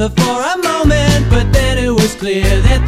other for a moment, but then it was clear that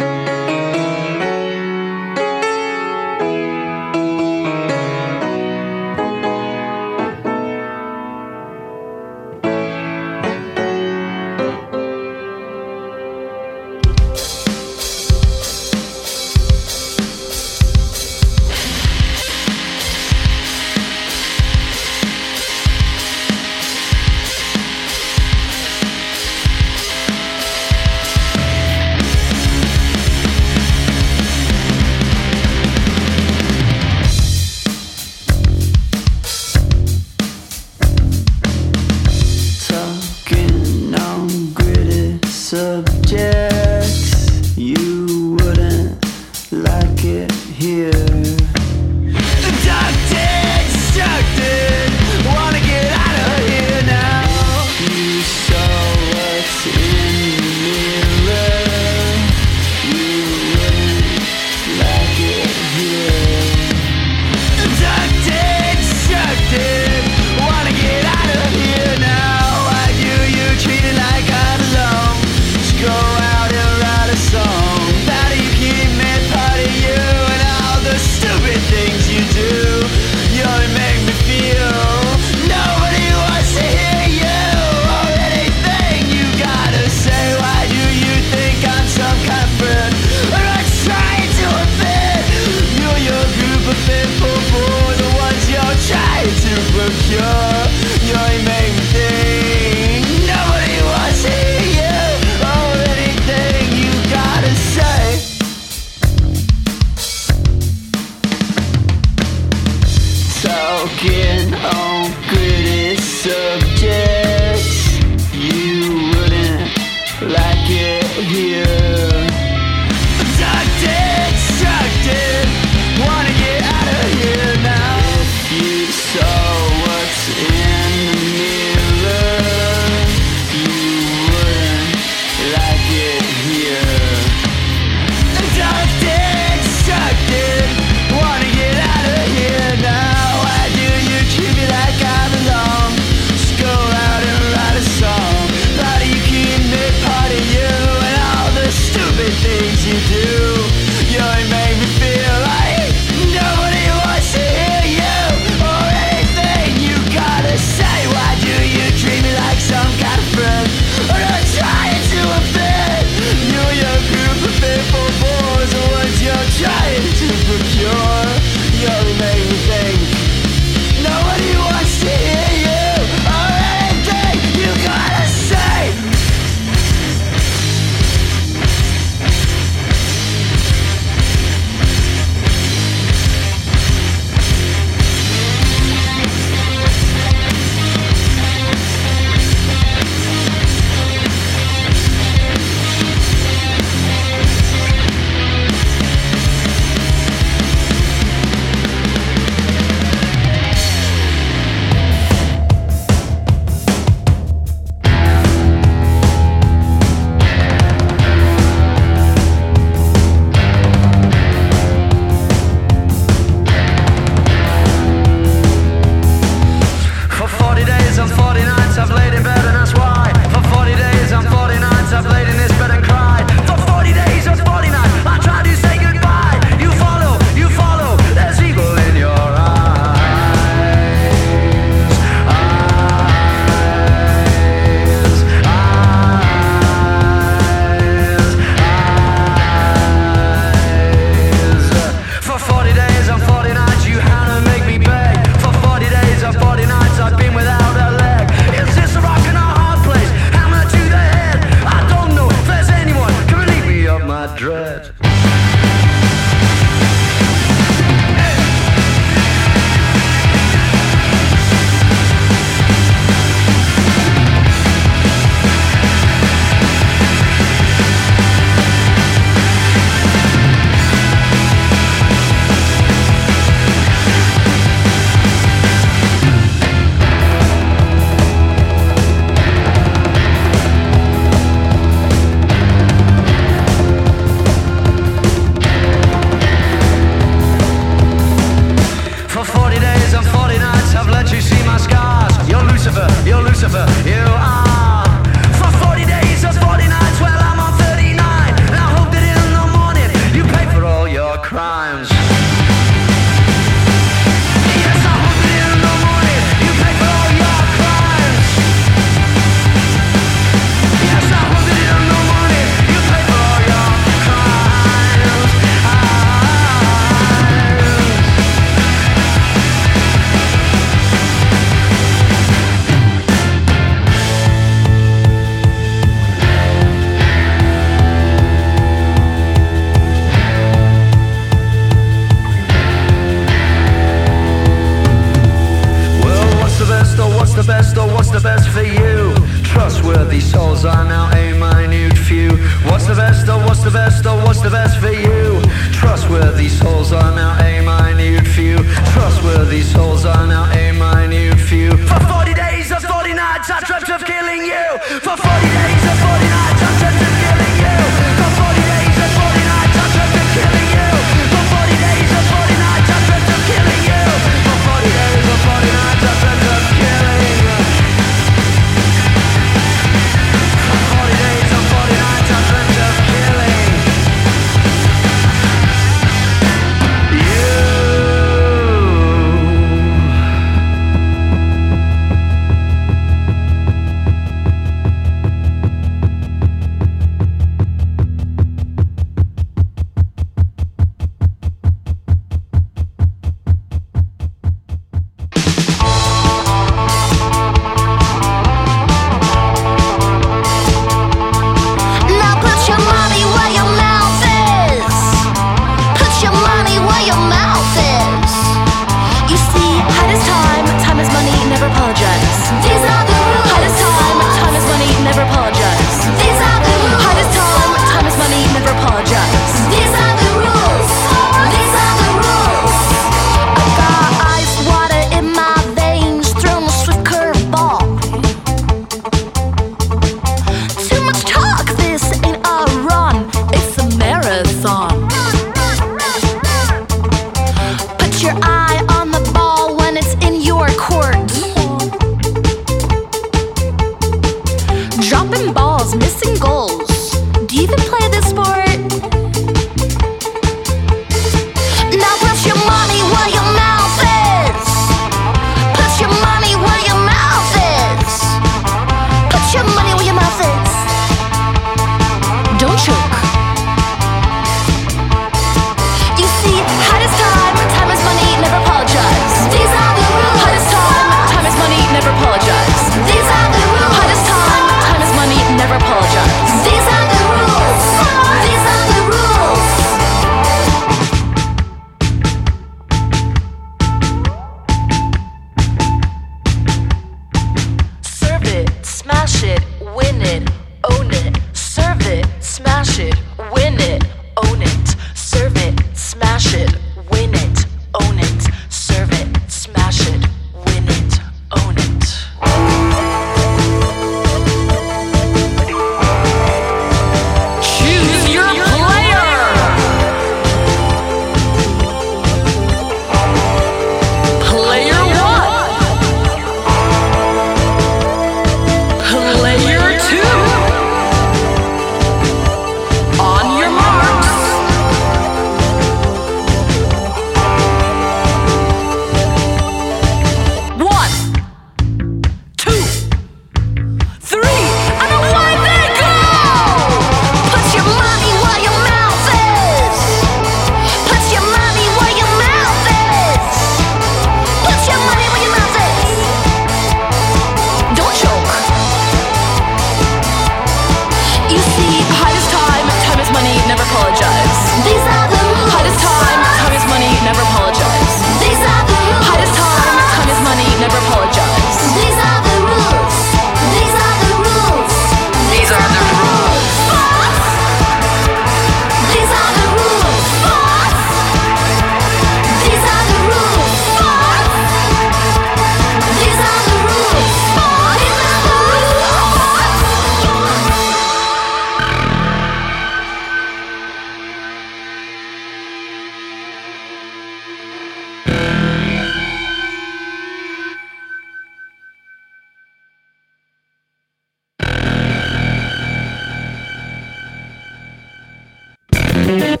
Yeah!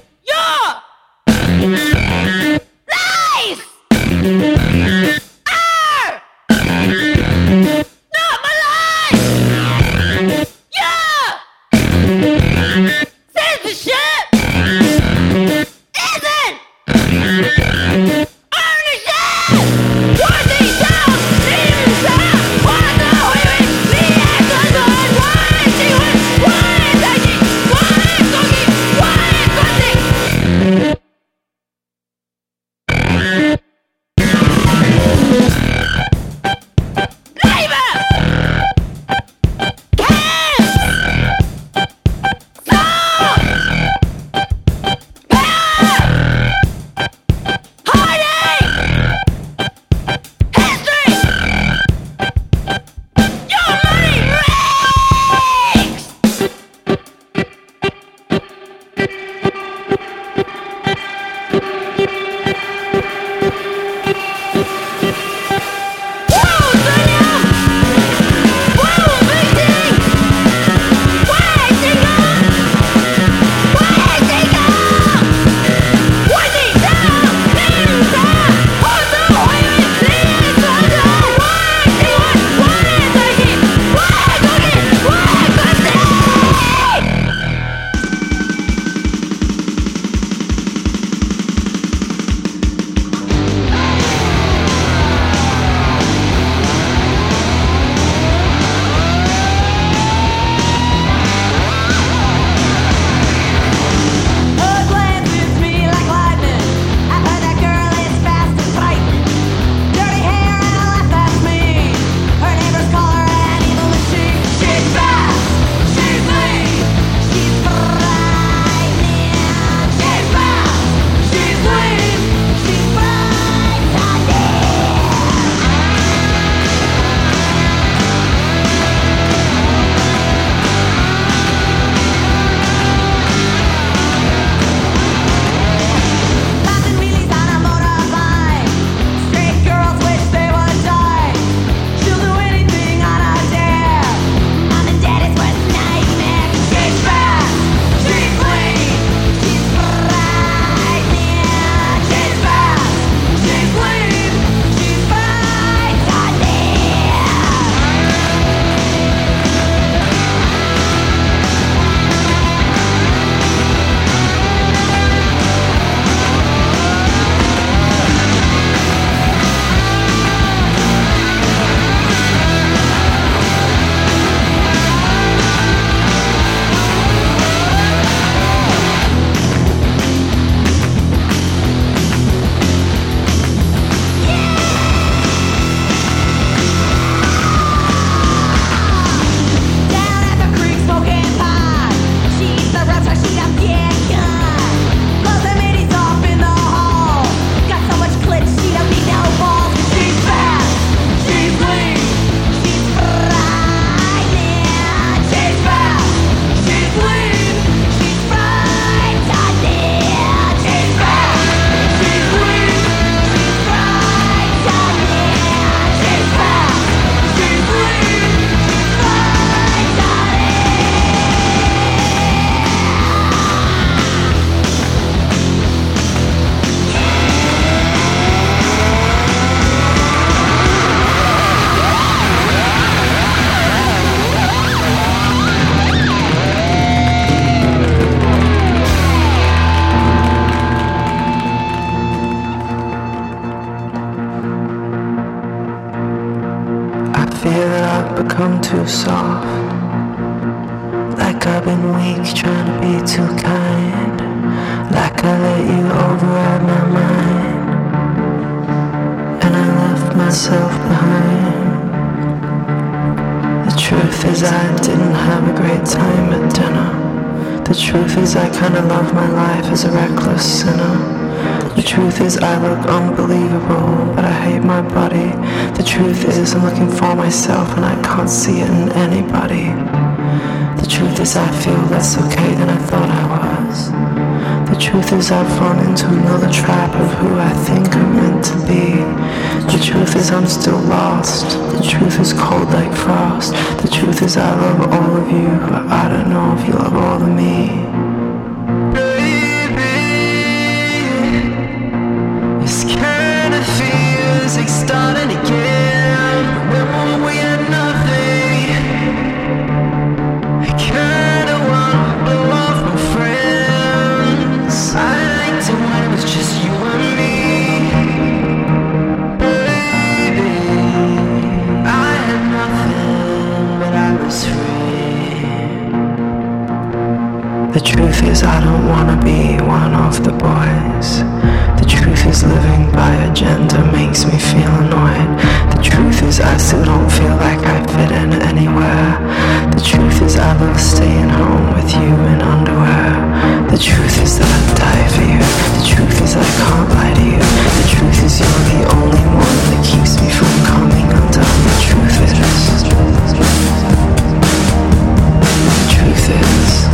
soft. Like I've been weak, trying to be too kind. Like I let you override my mind. And I left myself behind. The truth is, I didn't have a great time at dinner. The truth is, I kinda love my life as a reckless sinner. The truth is I look unbelievable, but I hate my body the truth is, I'm looking for myself and I can't see it in anybody. The truth is, I feel less okay than I thought I was. The truth is, I've fallen into another trap of who I think I'm meant to be. The truth is, I'm still lost. The truth is cold like frost. The truth is, I love all of you, but I don't know if you love all of me. The truth is, I don't wanna be one of the boys. The truth is, living by agenda makes me feel annoyed. The truth is, I still don't feel like I fit in anywhere. The truth is, I love staying home with you in underwear. The truth is that I'd die for you. The truth is, I can't lie to you. The truth is, you're the only one that keeps me from coming undone. The truth is. The truth is.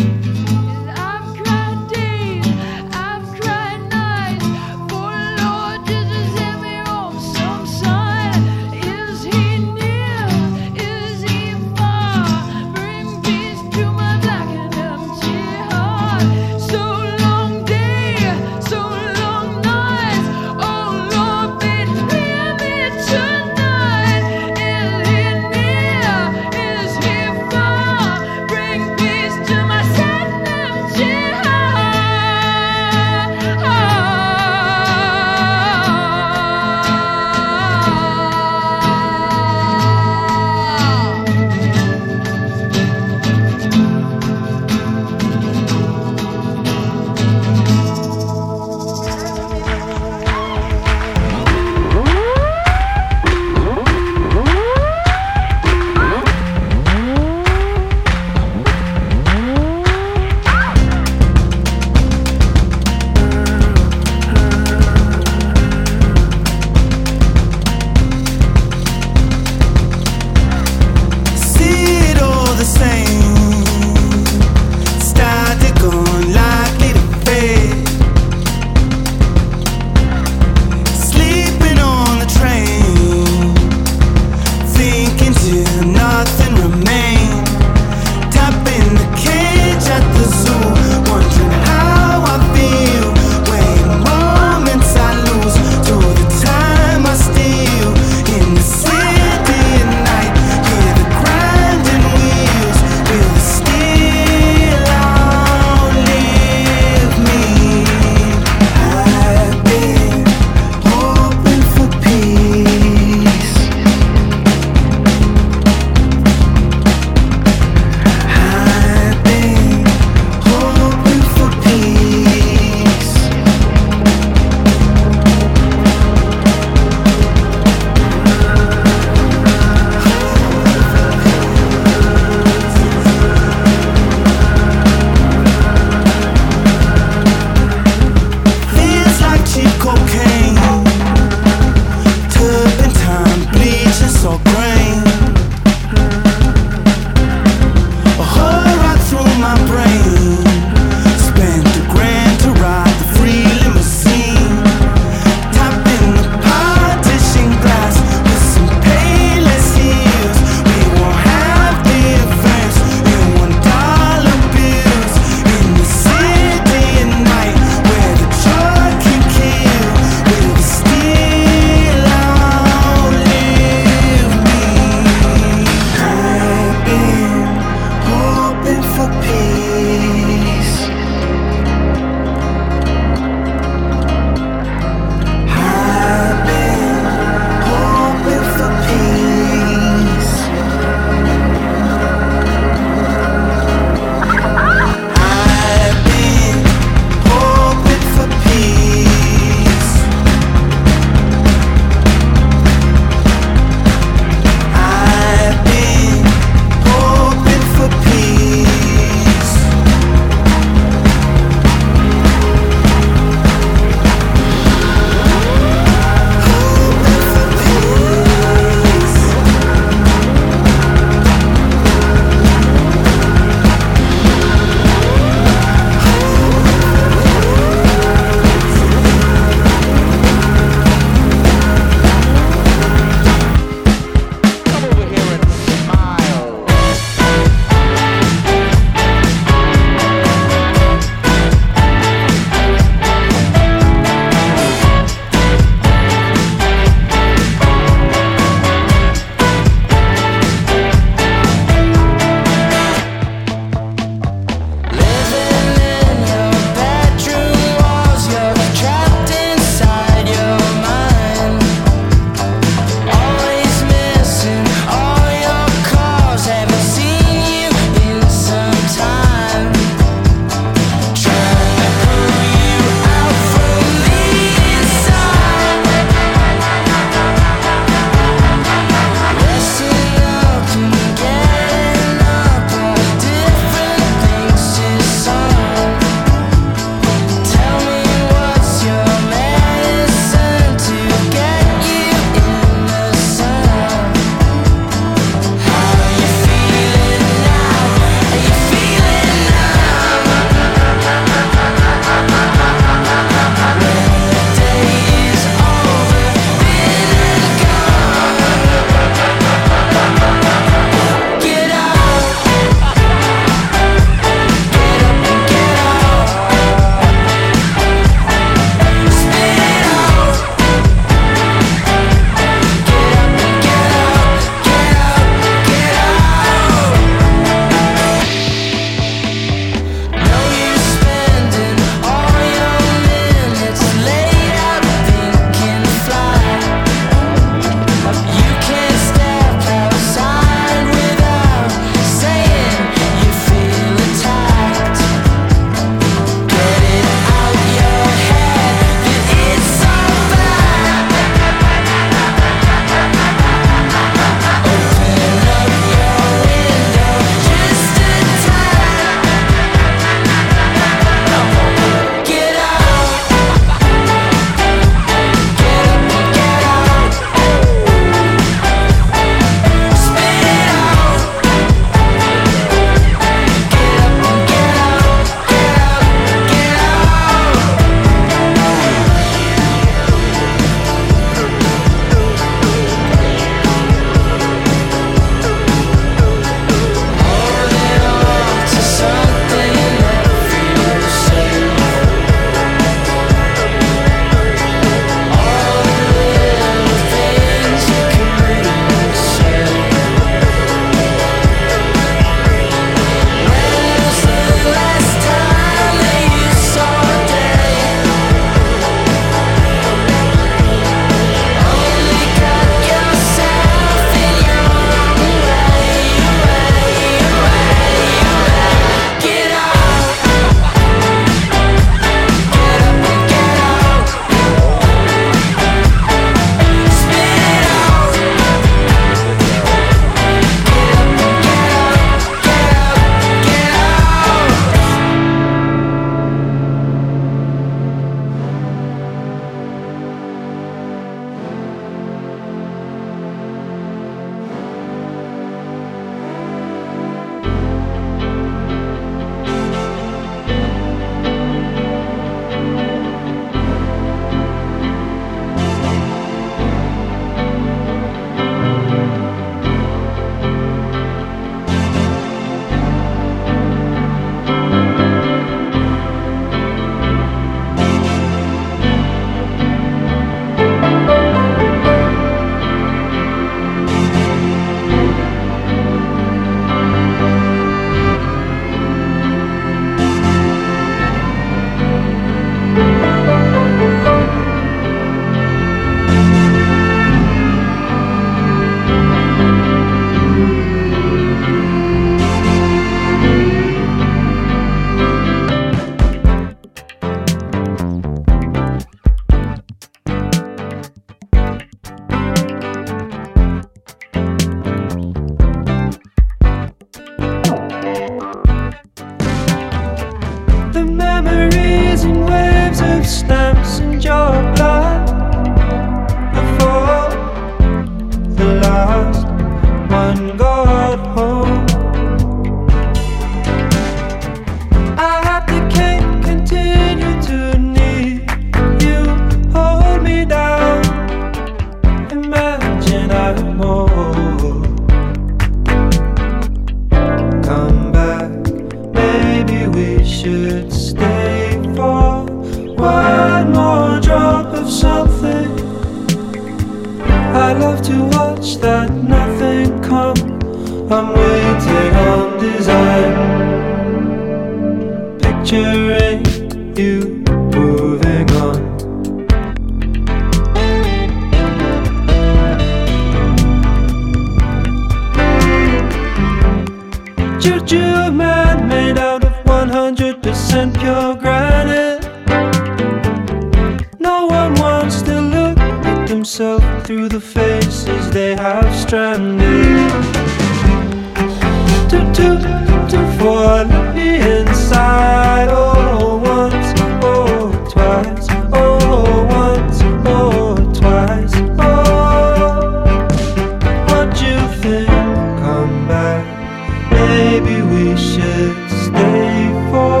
we should stay for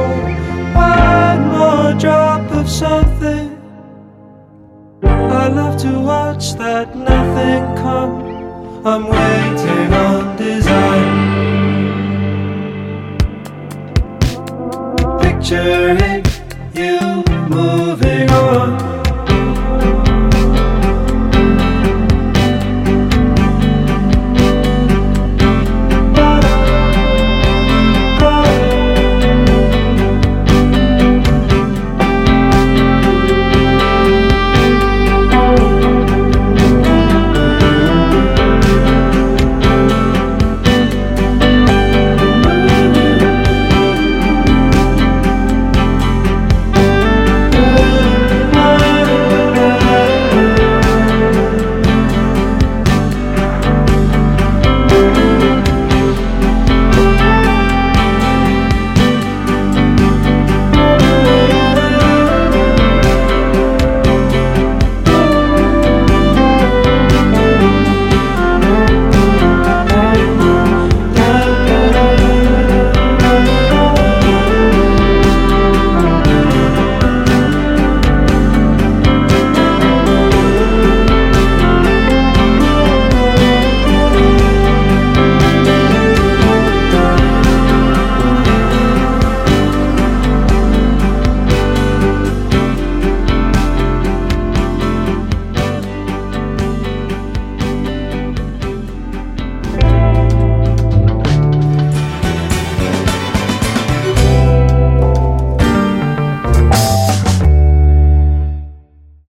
one more drop of something. I love to watch that nothing come. I'm waiting on design. Picture